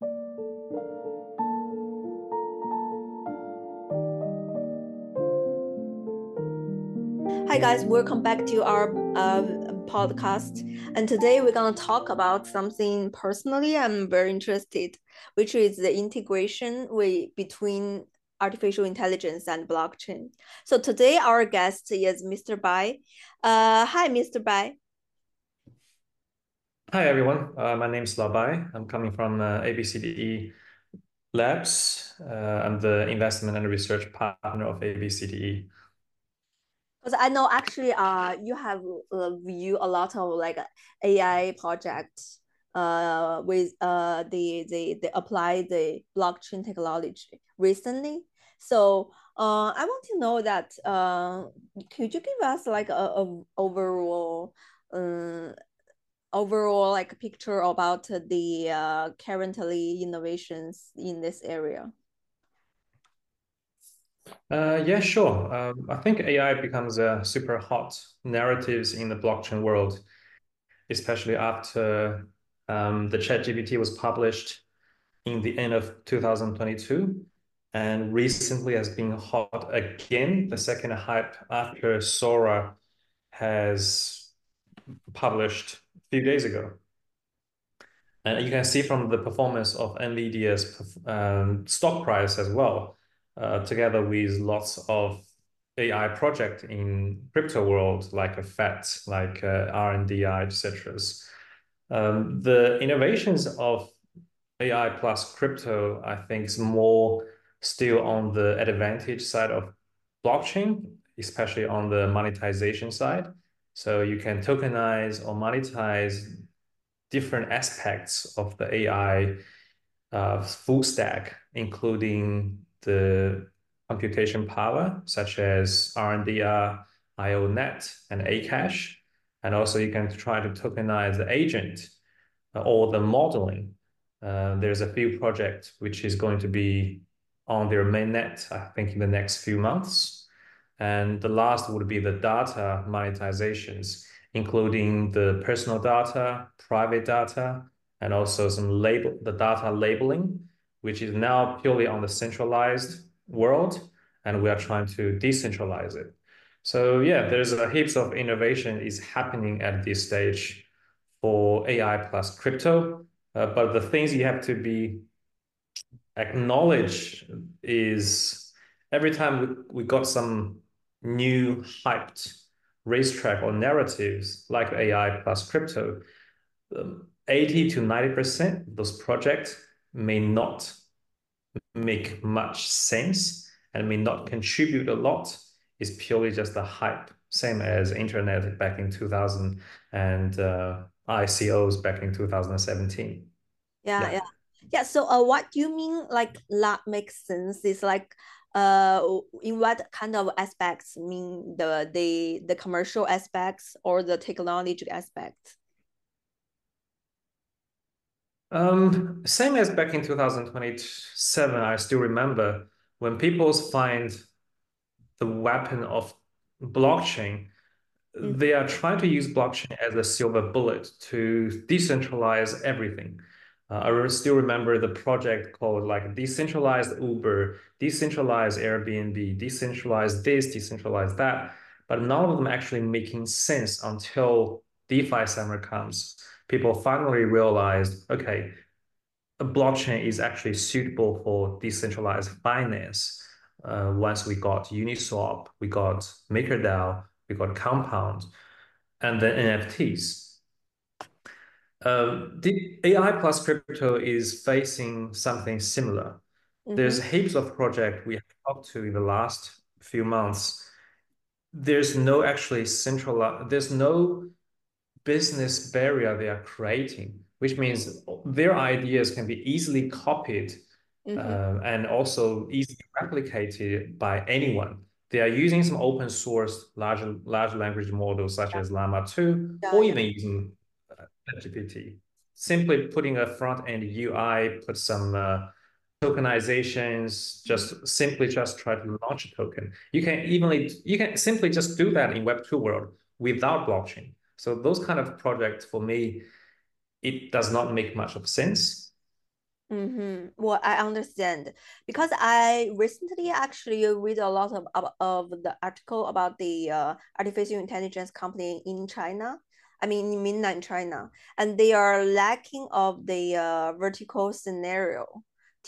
Hi guys, welcome back to our uh, podcast. And today we're gonna talk about something personally I'm very interested, which is the integration between artificial intelligence and blockchain. So today our guest is Mr. Bai. Uh, hi, Mr. Bai. Hi everyone, uh, my name is Labai. I'm coming from uh, ABCDE Labs. Uh, I'm the investment and research partner of ABCDE because I know actually uh you have uh, viewed a lot of like AI projects uh with uh the the the apply the blockchain technology recently. So uh I want to know that uh could you give us like a, a overall uh overall like picture about the uh currently innovations in this area? Uh, yeah, sure. Um, I think AI becomes a super hot narratives in the blockchain world, especially after um, the ChatGPT was published in the end of 2022 and recently has been hot again, the second hype after Sora has published few days ago. And you can see from the performance of NVIDIA's um, stock price as well uh, together with lots of AI project in crypto world, like a FET, like uh, RNDR, etc. Um, the innovations of AI plus crypto, I think, is more still on the advantage side of blockchain, especially on the monetization side. So you can tokenize or monetize different aspects of the AI uh, full stack, including the computation power, such as RNDR, IONET, and Akash. And also you can try to tokenize the agent uh, or the modeling. Uh, there's a few projects which is going to be on their mainnet, I think in the next few months. And the last would be the data monetizations, including the personal data, private data, and also some label, the data labeling which is now purely on the centralized world, and we are trying to decentralize it. So yeah, there's a heaps of innovation is happening at this stage for AI plus crypto. Uh, but the things you have to be acknowledge is every time we, we got some new hyped racetrack or narratives like AI plus crypto, um, 80 to 90% of those projects may not make much sense and may not contribute a lot. It's purely just a hype same as internet back in 2000 and uh, icos back in 2017 yeah yeah. yeah, yeah so uh, what do you mean like that makes sense? Is like uh in what kind of aspects mean the the the commercial aspects or the technology aspects um, same as back in 2027, I still remember when people find the weapon of blockchain, mm. they are trying to use blockchain as a silver bullet to decentralize everything. Uh, I still remember the project called like decentralized Uber, decentralized Airbnb, decentralized this, decentralized that, but none of them actually making sense until DeFi summer comes people finally realized, okay, a blockchain is actually suitable for decentralized finance. Uh, once we got Uniswap, we got MakerDAO, we got Compound, and then NFTs. Um, the AI plus crypto is facing something similar. Mm -hmm. There's heaps of projects we have talked to in the last few months. There's no actually central, there's no business barrier they are creating, which means their ideas can be easily copied mm-hmm. uh, and also easily replicated by anyone. They are using some open source large large language models such yeah. as Llama 2 yeah, or yeah. even using uh, GPT. Simply putting a front end UI, put some uh, tokenizations, just simply just try to launch a token. You can evenly, you can simply just do that in Web2 world without blockchain. So those kind of projects for me, it does not make much of sense. Mm-hmm. Well, I understand because I recently actually read a lot of of, of the article about the uh, artificial intelligence company in China. I mean, in mainland China, and they are lacking of the uh, vertical scenario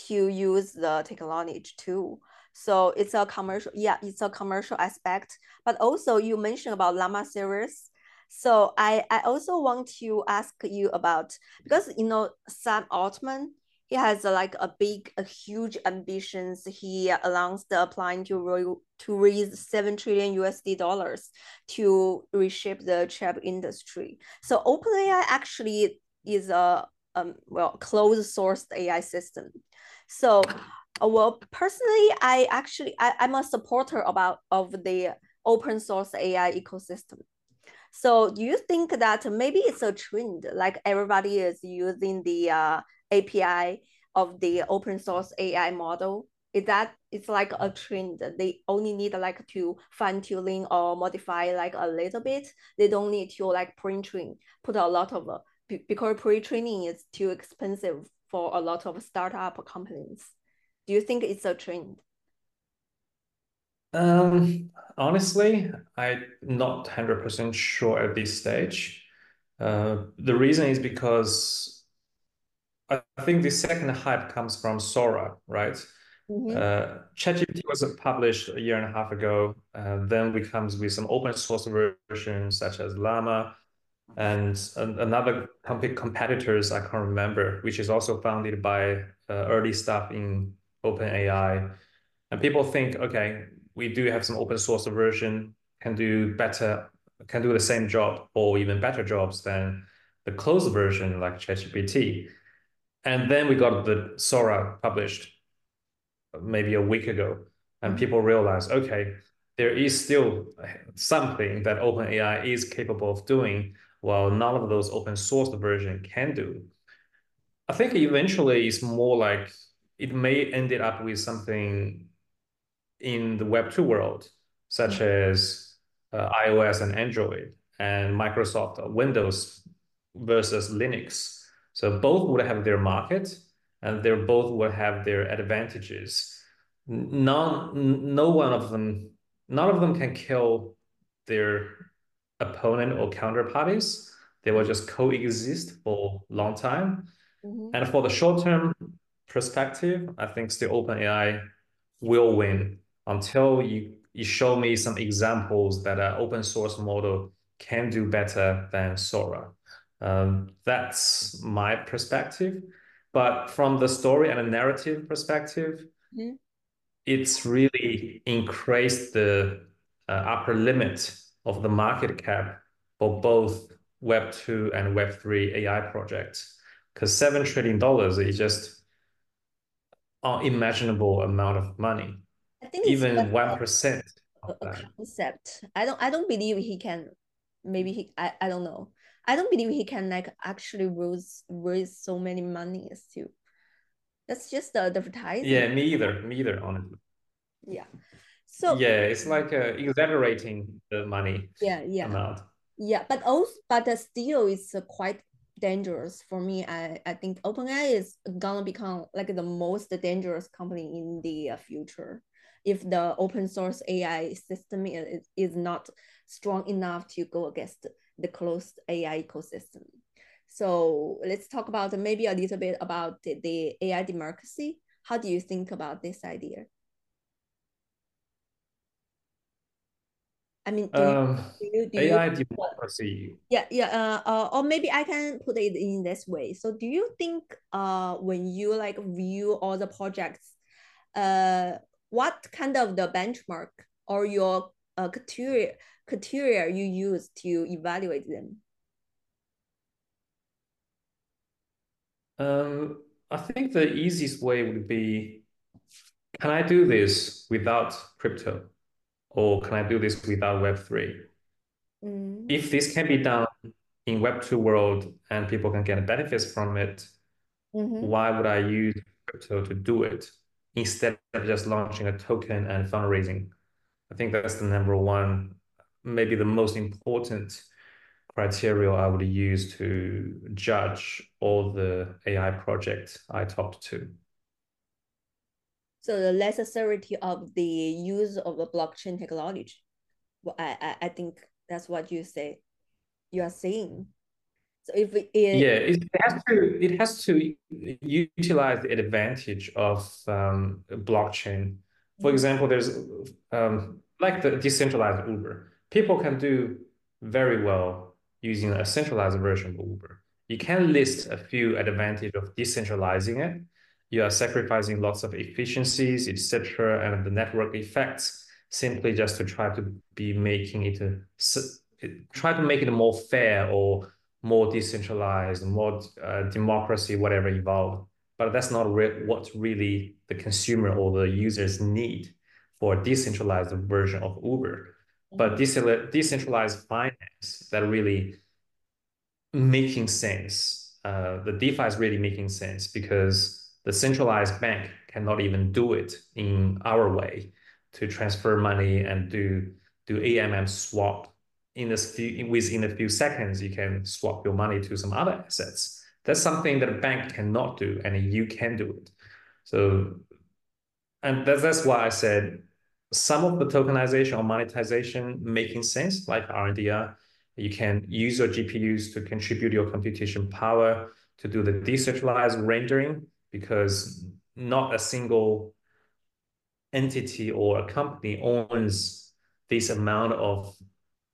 to use the technology too. So it's a commercial, yeah, it's a commercial aspect. But also you mentioned about Llama series. So I I also want to ask you about because you know Sam Altman he has a, like a big, a huge ambitions. He announced applying to to raise seven trillion USD dollars to reshape the chip industry. So OpenAI actually is a um, well closed source AI system. So, uh, well, personally, I actually I, I'm a supporter about of the open source AI ecosystem. So do you think that maybe it's a trend, like everybody is using the uh, API of the open source AI model? Is that it's like a trend? They only need like to fine tuning or modify like a little bit. They don't need to like pre-train, put a lot of uh, because pre-training is too expensive for a lot of startup companies. Do you think it's a trend? Um, honestly, I'm not 100% sure at this stage. Uh, the reason is because I think the second hype comes from Sora, right? Mm-hmm. Uh, ChatGPT was published a year and a half ago. Uh, then we comes with some open source versions such as Llama and another comp- competitors I can't remember, which is also founded by uh, early stuff in OpenAI. And people think, okay, we do have some open source version can do better, can do the same job or even better jobs than the closed version like ChatGPT. And then we got the Sora published maybe a week ago, and mm-hmm. people realized, okay, there is still something that OpenAI is capable of doing, while none of those open source version can do. I think eventually it's more like it may end up with something in the Web 2 world, such mm-hmm. as uh, iOS and Android and Microsoft Windows versus Linux. So both would have their market and they both would have their advantages. None, no one of them, none of them can kill their opponent or counterparties. They will just coexist for a long time. Mm-hmm. And for the short term perspective, I think still OpenAI will win until you, you show me some examples that an open source model can do better than Sora. Um, that's my perspective. But from the story and a narrative perspective, mm-hmm. it's really increased the uh, upper limit of the market cap for both Web 2 and Web 3 AI projects. Because $7 trillion is just unimaginable amount of money. I think even one percent a, a concept. I don't I don't believe he can maybe he I, I don't know. I don't believe he can like actually raise raise so many monies too. That's just the advertising. Yeah, me either. Me either, honestly. Yeah. So yeah, it's like uh, exaggerating the money. Yeah, yeah. Amount. Yeah, but also, but still, it's uh, quite dangerous for me. I, I think OpenAI is gonna become like the most dangerous company in the uh, future if the open source AI system is, is not strong enough to go against the closed AI ecosystem. So let's talk about maybe a little bit about the, the AI democracy. How do you think about this idea? I mean, do um, you, do you, do AI you, democracy. Yeah, yeah. Uh, uh, or maybe I can put it in this way. So, do you think, uh, when you like view all the projects, uh, what kind of the benchmark or your uh, criteria criteria you use to evaluate them? Um, I think the easiest way would be, can I do this without crypto? Or can I do this without Web3? Mm. If this can be done in Web2 world and people can get benefits from it, mm -hmm. why would I use crypto to do it? instead of just launching a token and fundraising. I think that's the number one, maybe the most important criteria I would use to judge all the AI projects I talked to. So the necessity of the use of the blockchain technology. Well, I, I, I think that's what you say. You are saying. So if it, yeah, it has to it has to utilize the advantage of um, blockchain. For mm-hmm. example, there's um, like the decentralized Uber. People can do very well using a centralized version of Uber. You can list a few advantages of decentralizing it. You are sacrificing lots of efficiencies, etc., and the network effects simply just to try to be making it a, try to make it more fair or more decentralized, more uh, democracy, whatever involved. But that's not re- what really the consumer or the users need for a decentralized version of Uber. But decentralized finance that really making sense. Uh, the DeFi is really making sense because the centralized bank cannot even do it in our way to transfer money and do do AMM swap in this few within a few seconds, you can swap your money to some other assets. That's something that a bank cannot do, and you can do it. So, and that's that's why I said some of the tokenization or monetization making sense, like RNDR. You can use your GPUs to contribute your computation power to do the decentralized rendering because not a single entity or a company owns this amount of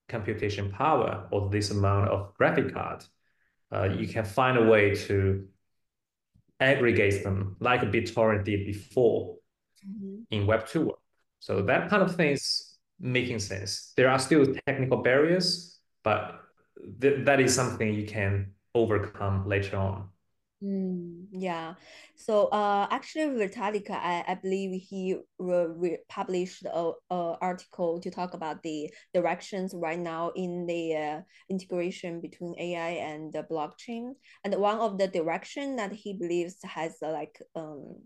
computation power or this amount of graphic card, uh, you can find a way to aggregate them like BitTorrent did before mm-hmm. in Web2 world. So that kind of thing is making sense. There are still technical barriers, but th- that is something you can overcome later on. Mm, yeah. So uh, actually, Vitalik, I, I believe he re- published a, a article to talk about the directions right now in the uh, integration between AI and the blockchain. And one of the direction that he believes has uh, like um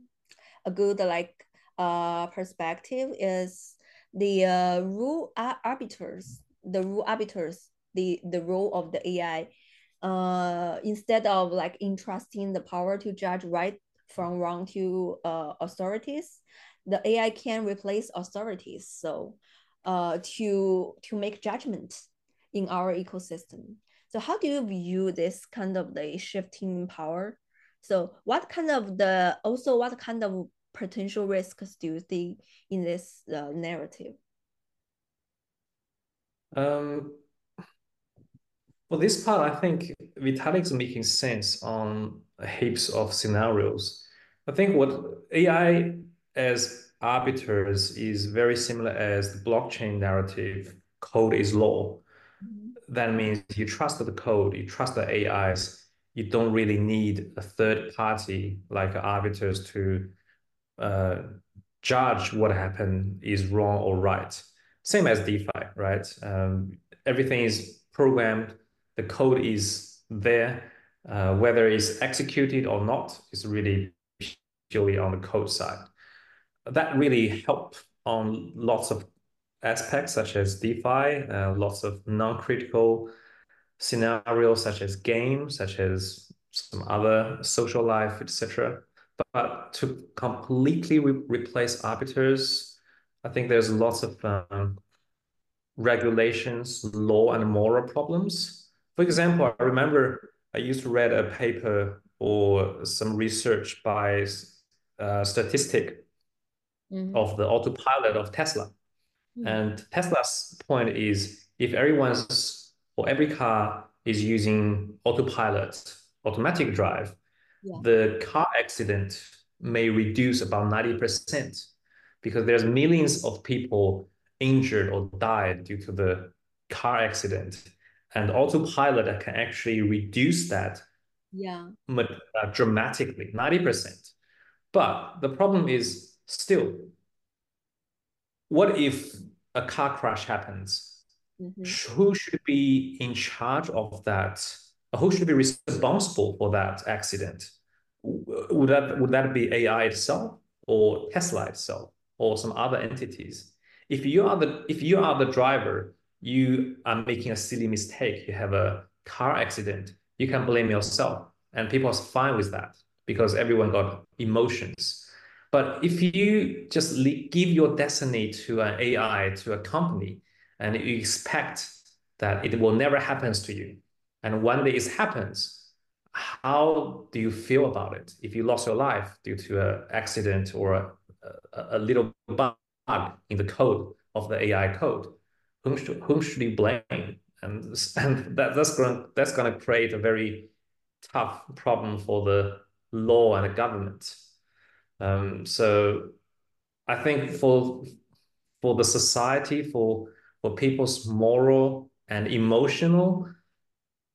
a good like uh perspective is the uh, rule arbiters, the rule arbiters, the the role of the AI uh, instead of like entrusting the power to judge right from wrong to uh, authorities, the AI can replace authorities. So uh, to to make judgment in our ecosystem. So how do you view this kind of the shifting power? So what kind of the also what kind of potential risks do you think in this uh, narrative? Um, for this part, I think Vitalik's making sense on heaps of scenarios. I think what AI as arbiters is very similar as the blockchain narrative, code is law. Mm-hmm. That means you trust the code, you trust the AIs. You don't really need a third party like arbiters to uh, judge what happened is wrong or right. Same as DeFi, right? Um, everything is programmed the code is there. Uh, whether it's executed or not is really purely on the code side. That really help on lots of aspects such as DeFi, uh, lots of non-critical scenarios such as games, such as some other social life, etc. But, to completely re replace arbiters, I think there's lots of um, regulations, law, and moral problems for example, I remember I used to read a paper or some research by uh, statistic mm-hmm. of the autopilot of Tesla. Mm-hmm. And Tesla's point is if everyone's or every car is using autopilot, automatic drive, yeah. the car accident may reduce about 90% because there's millions of people injured or died due to the car accident and autopilot can actually reduce that yeah uh, dramatically 90% but the problem is still what if a car crash happens mm-hmm. who should be in charge of that who should be responsible for that accident would that would that be ai itself or tesla itself or some other entities if you are the if you are the driver you are making a silly mistake, you have a car accident, you can blame yourself. And people are fine with that because everyone got emotions. But if you just give your destiny to an AI, to a company, and you expect that it will never happen to you, and day it happens, how do you feel about it? If you lost your life due to an accident or a, a, a little bug in the code of the AI code, whom should, whom should you blame? And, and that, that's going that's going to create a very tough problem for the law and the government. Um, so I think for for the society, for for people's moral and emotional,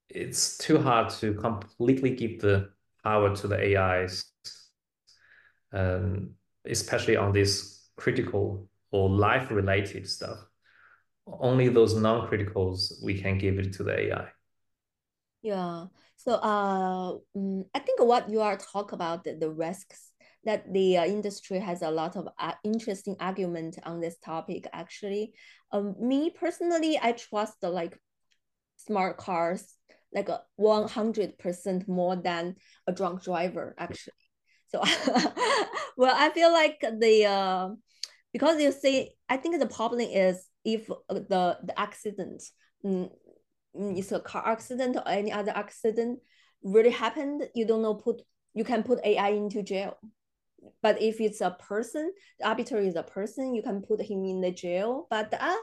it's too hard to completely give the power to the AIs, um, especially on this critical or life related stuff. Only those non criticals we can give it to the AI. Yeah. So uh, mm, I think what you are talk about the, the risks that the uh, industry has a lot of uh, interesting argument on this topic. Actually, um, me personally, I trust the, like smart cars like a one hundred percent more than a drunk driver. Actually, so well, I feel like the uh, because you see, I think the problem is if the the accident. Mm, Mm, it's a car accident or any other accident really happened, you don't know put you can put AI into jail. But if it's a person, the arbiter is a person, you can put him in the jail. But uh,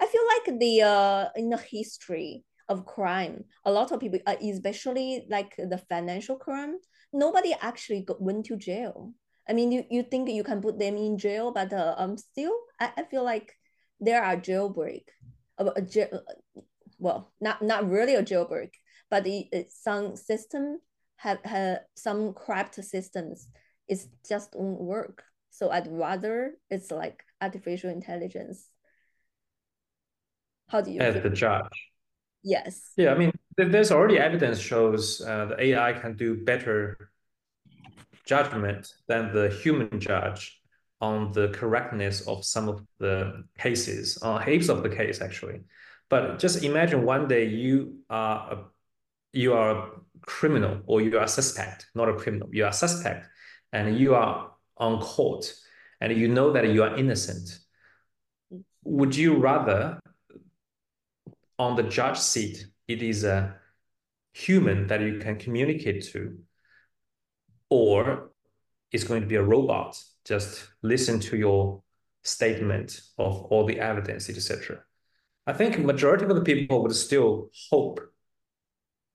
I feel like the uh, in the history of crime, a lot of people, uh, especially like the financial crime, nobody actually got, went to jail. I mean, you, you think you can put them in jail, but uh, um, still, I, I feel like there are jailbreak, uh, jail, well, not not really a jailbreak, but the, some system have, have some corrupt systems. It just won't work. So I'd rather it's like artificial intelligence. How do you? As the judge. Yes. Yeah, I mean, there's already evidence shows uh, the AI can do better judgment than the human judge on the correctness of some of the cases, on uh, heaps of the case actually. But just imagine one day you are a, you are a criminal or you are a suspect, not a criminal. You are a suspect, and you are on court, and you know that you are innocent. Would you rather, on the judge seat, it is a human that you can communicate to, or it's going to be a robot just listen to your statement of all the evidence, etc. I think majority of the people would still hope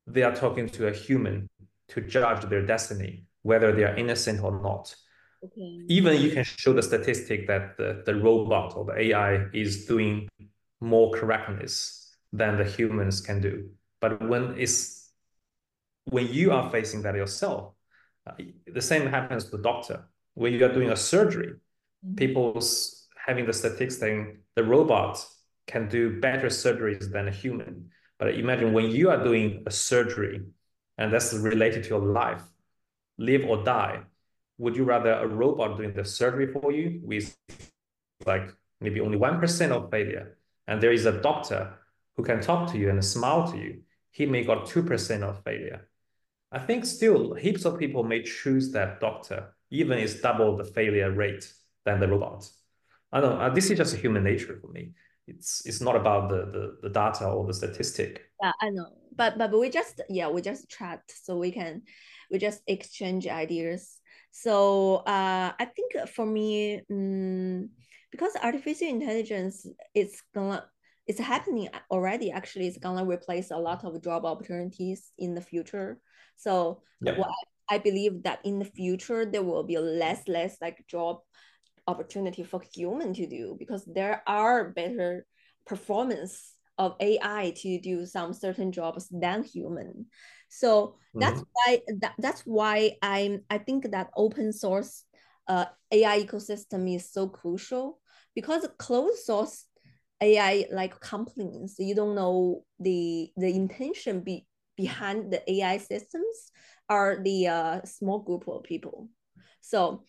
they are talking to a human to judge their destiny, whether they are innocent or not. Okay. Even you can show the statistic that the, the robot or the AI is doing more correctness than the humans can do. But when it's when you are facing that yourself, uh, the same happens to the doctor. When you are doing a surgery, mm-hmm. people's having the statistics saying the robot can do better surgeries than a human. But imagine when you are doing a surgery and that's related to your life, live or die, would you rather a robot doing the surgery for you with like maybe only 1% of failure? And there is a doctor who can talk to you and smile to you. He may got 2% of failure. I think still heaps of people may choose that doctor, even it's double the failure rate than the robot. I know, uh, this is just human nature for me it's it's not about the, the the data or the statistic yeah i know but but we just yeah we just chat so we can we just exchange ideas so uh i think for me um, because artificial intelligence is gonna it's happening already actually it's gonna replace a lot of job opportunities in the future so yeah. what I, believe that in the future there will be less less like job opportunity for human to do because there are better performance of AI to do some certain jobs than human. So that's mm-hmm. why that, that's why I'm I think that open source uh, AI ecosystem is so crucial because closed source AI like companies, you don't know the the intention be, behind the AI systems are the uh, small group of people. So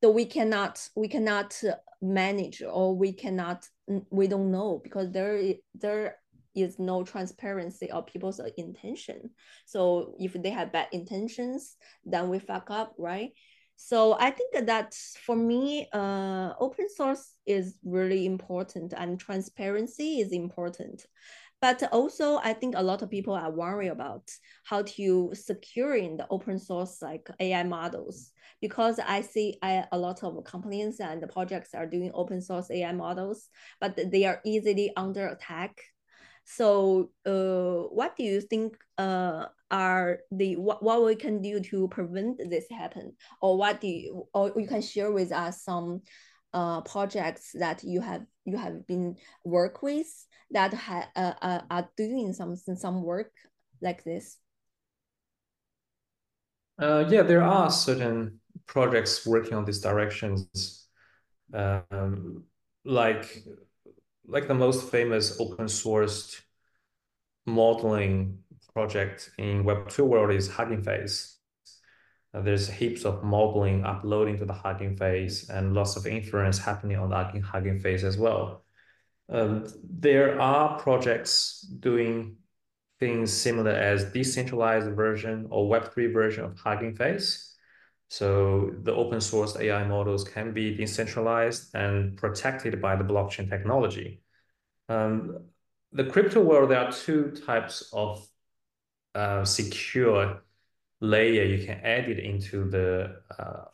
though we cannot we cannot manage or we cannot we don't know because there there is no transparency of people's intention so if they have bad intentions then we fuck up right so i think that for me uh, open source is really important and transparency is important. But also i think a lot of people are worried about how to securing the open source like ai models? Because i see I, a lot of companies and the projects are doing open source ai models but they are easily under attack. So uh, what do you think uh, are the what, what we can do to prevent this happen or what do you or you can share with us some uh, projects that you have you have been work with that ha, uh, uh, are doing some some work like this? Uh, yeah, there are certain projects working on these directions, um, like like the most famous open sourced modeling project in Web2 world is Hugging Face. Uh, there's heaps of modeling uploading to the Hugging Face and lots of inference happening on the Hugging Face as well. Um, there are projects doing things similar as decentralized version or Web3 version of Hugging Face. So the open source AI models can be decentralized and protected by the blockchain technology. Um, the crypto world, there are two types of uh, secure layer you can add it into the uh,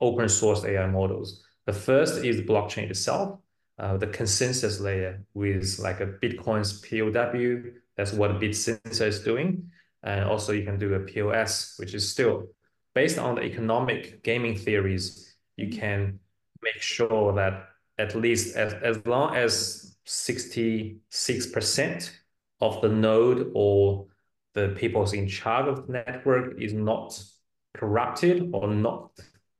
open source AI models. The first is the blockchain itself, uh, the consensus layer with like a Bitcoin's POW. That's what Bittensor is doing. And also you can do a POS, which is still based on the economic gaming theories. You can make sure that at least as, as long as 66% of the node or the people in charge of the network is not corrupted or not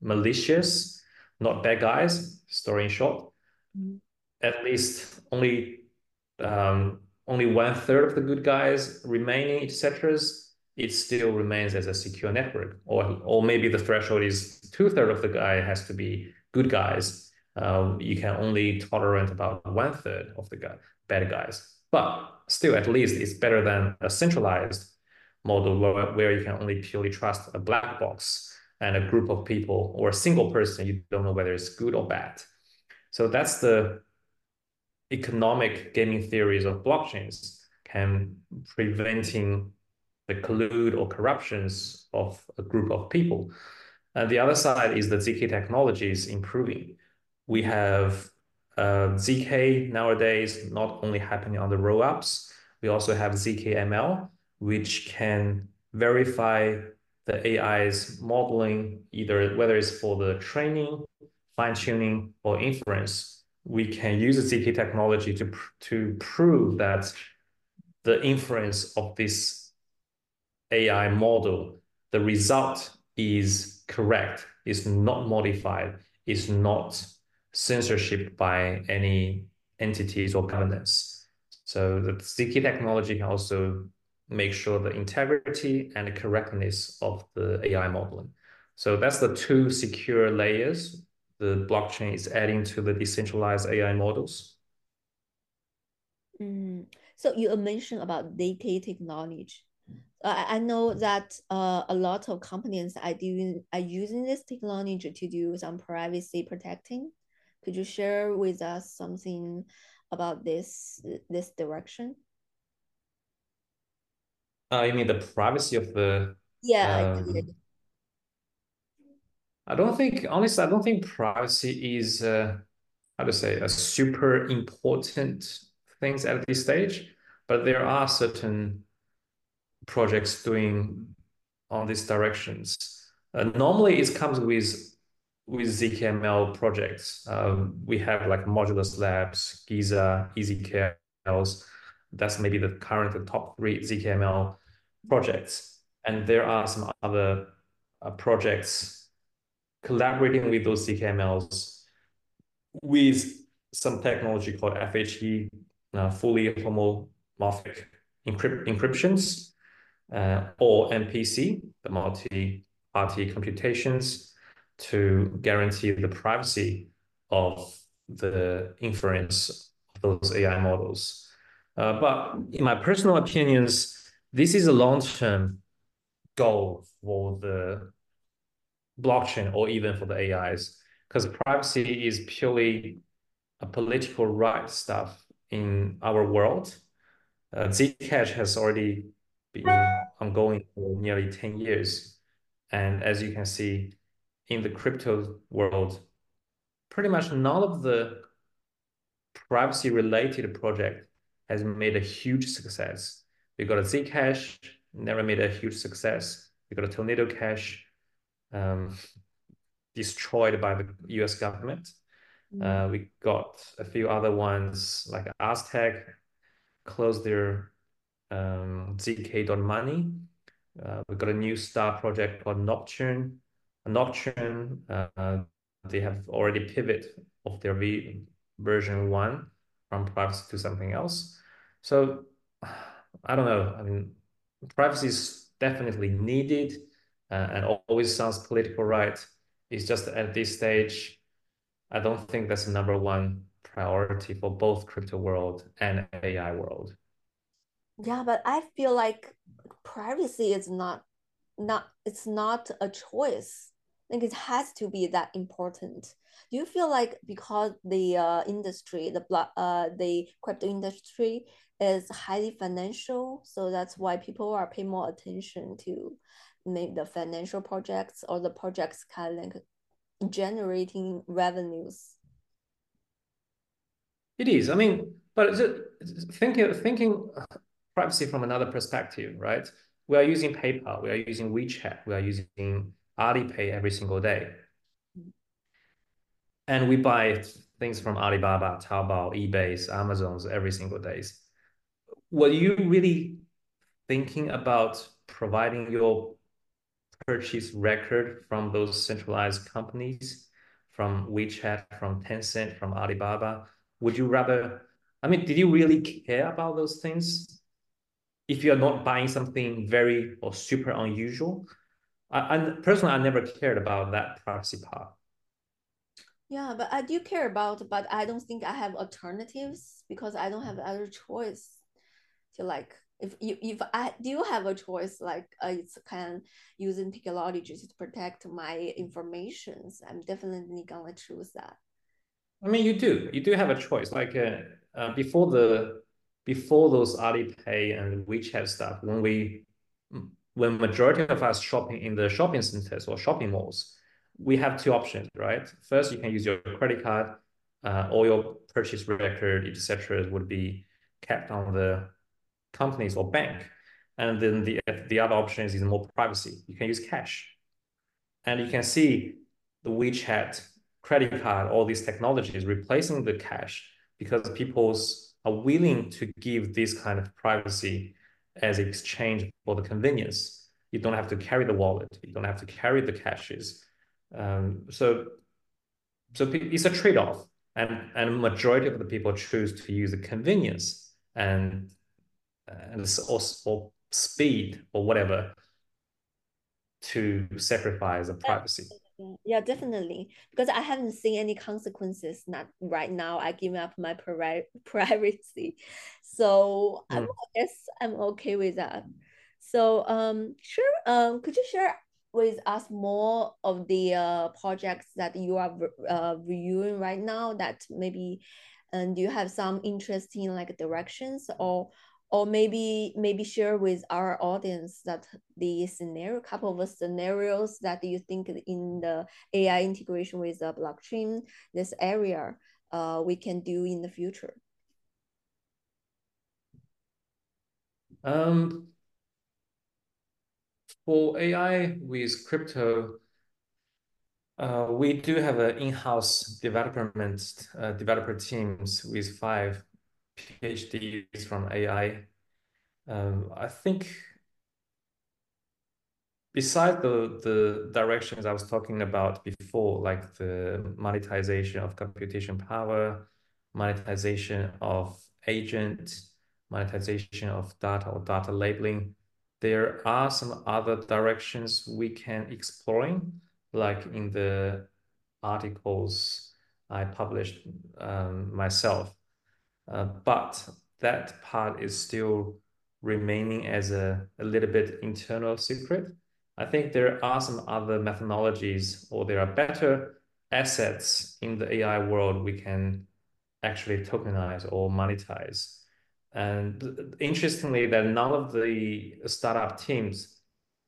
malicious, not bad guys, story in short, mm-hmm. at least only um, only one third of the good guys remaining, etc. It still remains as a secure network, or or maybe the threshold is two third of the guy has to be good guys. Um, you can only tolerate about one third of the guy, bad guys. But still, at least it's better than a centralized model where, where you can only purely trust a black box and a group of people or a single person. You don't know whether it's good or bad. So that's the economic gaming theories of blockchains can preventing the collude or corruptions of a group of people. And the other side is that ZK technology is improving. We have uh, ZK nowadays not only happening on the rollups, we also have ZKML, which can verify the AI's modeling, either whether it's for the training, fine tuning, or inference. We can use the ZK technology to, to prove that the inference of this AI model, the result is correct, is not modified, is not censorship by any entities or governance. So the ZK technology can also make sure the integrity and the correctness of the AI modeling. So that's the two secure layers the blockchain is adding to the decentralized AI models. Mm. So you mentioned about ZK technology. Uh, I know that uh, a lot of companies are doing are using this technology to do some privacy protecting. Could you share with us something about this this direction? Uh, you mean the privacy of the? Yeah, um, I, I don't think honestly. I don't think privacy is uh, how to say a super important things at this stage. But there are certain projects doing on these directions. Uh, normally, it comes with with ZKML projects. Um, we have like Modulus Labs, Giza, EZKLs. That's maybe the current the top three ZKML projects. And there are some other uh, projects collaborating with those ZKMLs with some technology called FHE, uh, fully homomorphic encrypt encryptions, uh, or MPC, the multi-party computations, to guarantee the privacy of the inference of those AI models. Uh, but in my personal opinions, this is a long-term goal for the blockchain or even for the AIs, because privacy is purely a political right stuff in our world. Uh, Zcash has already been ongoing for nearly 10 years. And as you can see, in the crypto world, pretty much none of the privacy related project has made a huge success. We got a Zcash, never made a huge success. We got a Tornado Cash, um, destroyed by the US government. Mm. Uh, we got a few other ones like Aztec, closed their um, zk.money. Uh, we got a new star project called Nocturne. Nocturne, uh, they have already pivot of their v version one from privacy to something else. So I don't know. I mean, privacy is definitely needed uh, and always sounds political right. It's just at this stage, I don't think that's the number one priority for both crypto world and AI world. Yeah, but I feel like privacy is not not it's not a choice. Think it has to be that important. Do you feel like because the uh, industry, the uh, the crypto industry is highly financial, so that's why people are paying more attention to maybe the financial projects or the projects kind of like generating revenues? It is. I mean, but thinking thinking privacy from another perspective, right? We are using PayPal, we are using WeChat, we are using Alipay every single day. And we buy things from Alibaba, Taobao, eBay, Amazon's every single day. Were you really thinking about providing your purchase record from those centralized companies, from WeChat, from Tencent, from Alibaba? Would you rather, I mean, did you really care about those things? If you're not buying something very or super unusual, I, I personally, I never cared about that privacy part. Yeah, but I do care about, but I don't think I have alternatives because I don't have other choice to like if you if I do have a choice, like uh, it's kind of using technology to protect my informations, I'm definitely gonna choose that. I mean, you do you do have a choice. Like uh, uh, before the before those Alipay and WeChat stuff, when we when majority of us shopping in the shopping centers or shopping malls, we have two options, right? First, you can use your credit card, uh, all your purchase record, etc., would be kept on the companies or bank. And then the, the other option is more privacy. You can use cash. And you can see the WeChat, credit card, all these technologies replacing the cash because people are willing to give this kind of privacy as exchange for the convenience. You don't have to carry the wallet. You don't have to carry the cashes. Um, so, so it's a trade-off. And, and majority of the people choose to use the convenience and and or, or speed or whatever to sacrifice the privacy. Yeah, definitely. Because I haven't seen any consequences. Not right now. I give up my pri- privacy, so mm. I guess I'm okay with that. So um, sure. Um, could you share with us more of the uh, projects that you are uh, reviewing right now? That maybe, and um, do you have some interesting like directions or or maybe maybe share with our audience that the scenario couple of scenarios that you think in the AI integration with the blockchain this area uh, we can do in the future. Um, for AI with crypto, uh, we do have an in-house development uh, developer teams with five PhDs from AI. Um, I think besides the the directions I was talking about before, like the monetization of computation power, monetization of agent, monetization of data or data labeling, there are some other directions we can exploring, like in the articles I published um, myself. Uh, but that part is still remaining as a, a little bit internal secret. I think there are some other methodologies or there are better assets in the AI world we can actually tokenize or monetize. And interestingly, that none of the startup teams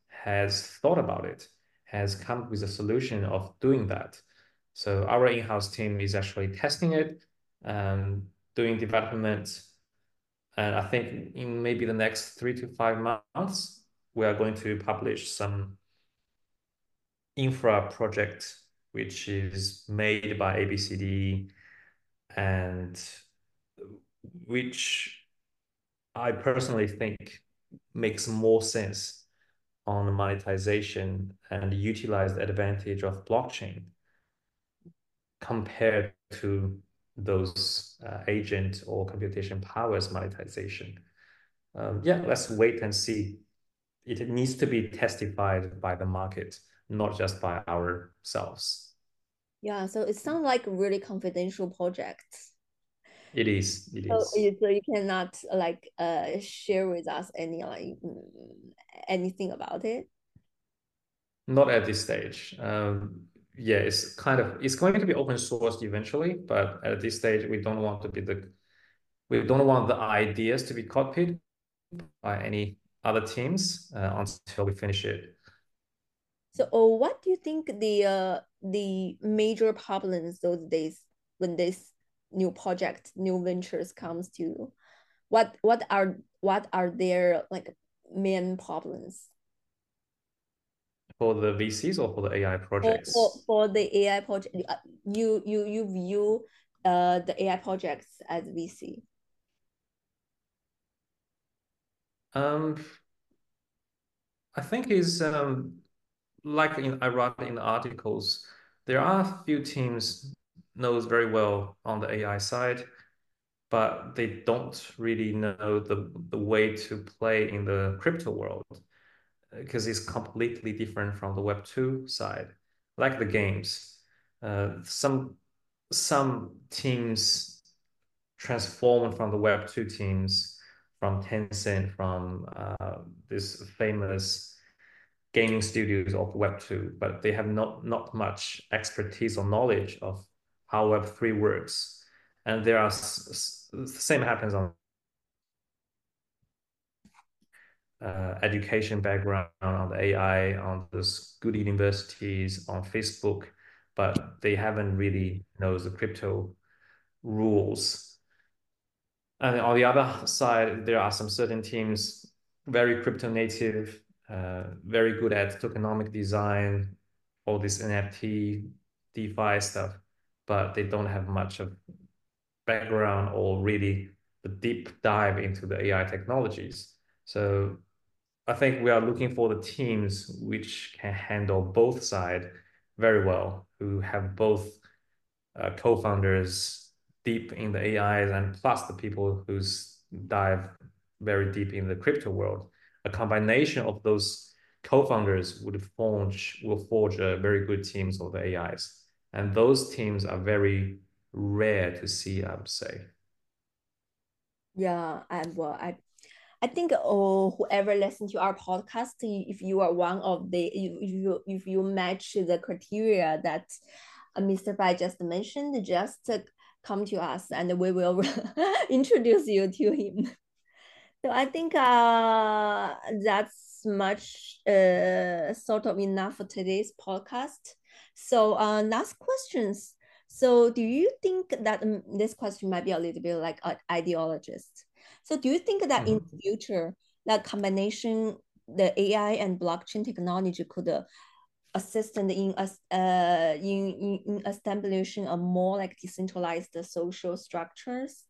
has thought about it, has come up with a solution of doing that. So our in-house team is actually testing it and doing development. And I think in maybe the next three to five months, we are going to publish some infra project which is made by ABCD and which I personally think makes more sense on monetization and utilize the advantage of blockchain compared to those uh, agent or computation powers monetization. Um, yeah, let's wait and see. It needs to be testified by the market, not just by ourselves. Yeah, so it sounds like really confidential project. It is. It so, is. So you cannot like uh share with us any like anything about it. Not at this stage. Um, yeah, it's kind of it's going to be open sourced eventually, but at this stage we don't want to be the we don't want the ideas to be copied by any other teams uh, until we finish it. So, oh, what do you think the uh, the major problems those days when this new project, new ventures comes to? What what are what are their like main problems? For the VCs or for the AI projects? For, for, for the AI project, uh, you you you view uh, the AI projects as VC. Um, I think is um, like in I wrote in the articles, there are a few teams knows very well on the AI side, but they don't really know the the way to play in the crypto world because it's completely different from the Web two side, like the games. Uh, some some teams transformed from the Web two teams from Tencent, from uh, this famous gaming studios of Web two, but they have not not much expertise or knowledge of how Web three works. And there are the same happens on uh, education background on the AI, on those good universities, on Facebook, but they haven't really knows the crypto rules. And on the other side, there are some certain teams very crypto native, uh, very good at tokenomic design, all this NFT, DeFi stuff, but they don't have much of background or really the deep dive into the AI technologies. So I think we are looking for the teams which can handle both sides very well, who have both uh, co-founders deep in the AIs and plus the people who's dive very deep in the crypto world. A combination of those co-founders would forge will forge a very good teams of the AIs, and those teams are very rare to see. I would say. Yeah, and well, I I think oh, whoever listens to our podcast, if you are one of the, if you if you match the criteria that uh, Mr. Bai just mentioned, just come to us and we will introduce you to him. So I think uh, that's much uh, sort of enough for today's podcast. So uh, last questions. So do you think that um, this question might be a little bit like an ideologist? So do you think that mm-hmm. in the future, that combination, the AI and blockchain technology could uh, assist in in, uh, in in establishing a more like decentralized social structures?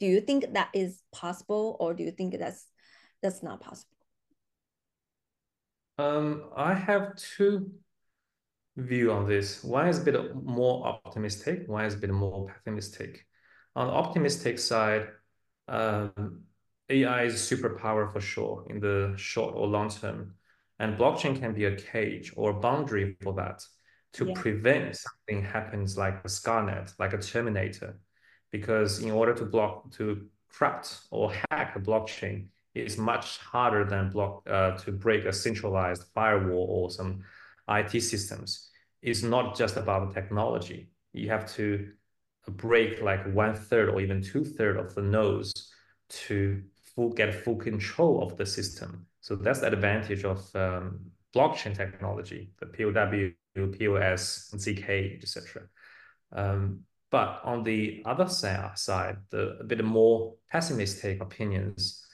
Do you think that is possible, or do you think that's that's not possible? Um, I have two view on this. One is a bit more optimistic. One is a bit more pessimistic. On the optimistic side, um, AI is superpower for sure in the short or long term. And blockchain can be a cage or a boundary for that to yeah. prevent something happens like a Skynet, like a Terminator. Because in order to block, to corrupt or hack a blockchain, it's much harder than block uh, to break a centralized firewall or some IT systems. It's not just about the technology. You have to break like one third or even two third of the nodes to full, get full control of the system. So that's the advantage of um, blockchain technology, the POW, POS, ZK, etc. Um, but on the other side, the a bit more pessimistic opinions,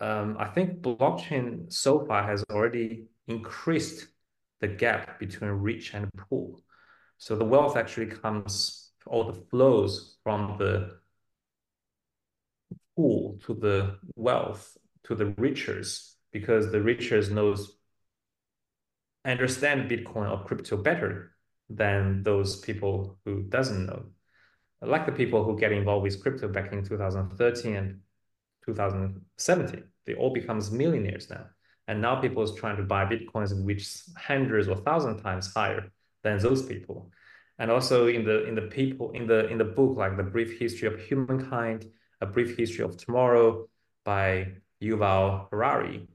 um, I think blockchain so far has already increased the gap between rich and poor. So the wealth actually comes, all the flows from the pool to the wealth to the richers because the richers knows understand Bitcoin or crypto better than those people who doesn't know. Like the people who get involved with crypto back in 2013 and 2017, they all becomes millionaires now. And now people is trying to buy Bitcoins which hundreds or thousand times higher than those people. And also in the in the people in the in the book, like the brief history of humankind, a brief history of tomorrow by Yuval Harari,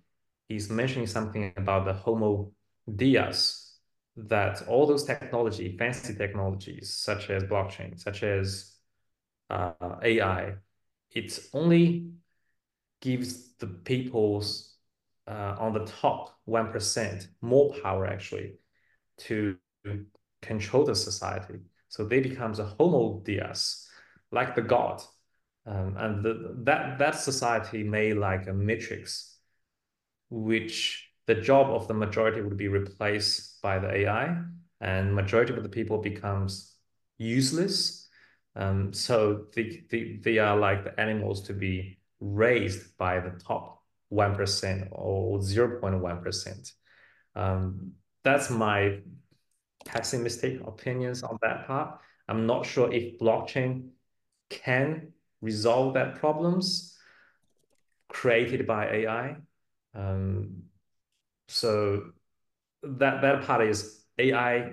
he's mentioning something about the Homo Deus, that all those technology, fancy technologies such as blockchain, such as uh, AI, it only gives the people's uh, on the top 1% more power actually to control the society. So they becomes a homo deus, like the god. Um, and the, that, that society made like a matrix, which the job of the majority would be replaced by the AI and majority of the people becomes useless. Um, so they, they, they are like the animals to be raised by the top 1% or 0.1%. Um, that's my pessimistic opinions on that part. I'm not sure if blockchain can resolve that problems created by AI. Um, so that that part is AI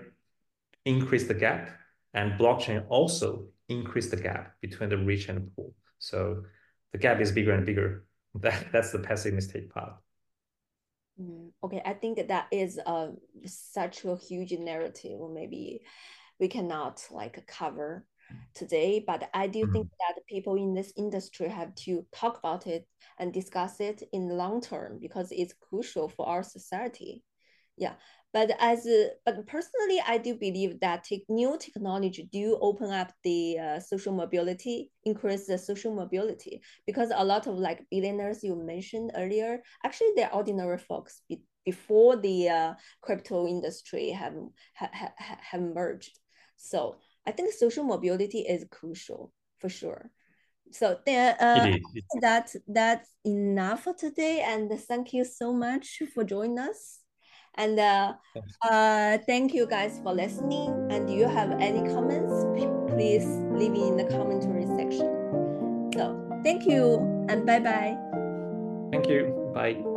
increase the gap and blockchain also increase the gap between the rich and the poor. So the gap is bigger and bigger. That that's the pessimistic part. Mm, okay, I think that is uh, such a huge narrative. Maybe we cannot like cover today, but I do think that people in this industry have to talk about it and discuss it in the long term because it's crucial for our society. Yeah, but as but personally, I do believe that te new technology do open up the uh, social mobility, increase the social mobility because a lot of like billionaires you mentioned earlier, actually they're ordinary folks be before the uh, crypto industry have, ha ha have merged. So I think social mobility is crucial for sure. So then, uh, that that's enough for today, and thank you so much for joining us. And uh, uh, thank you guys for listening. And do you have any comments? Please leave it in the commentary section. So thank you and bye bye. Thank you. Bye.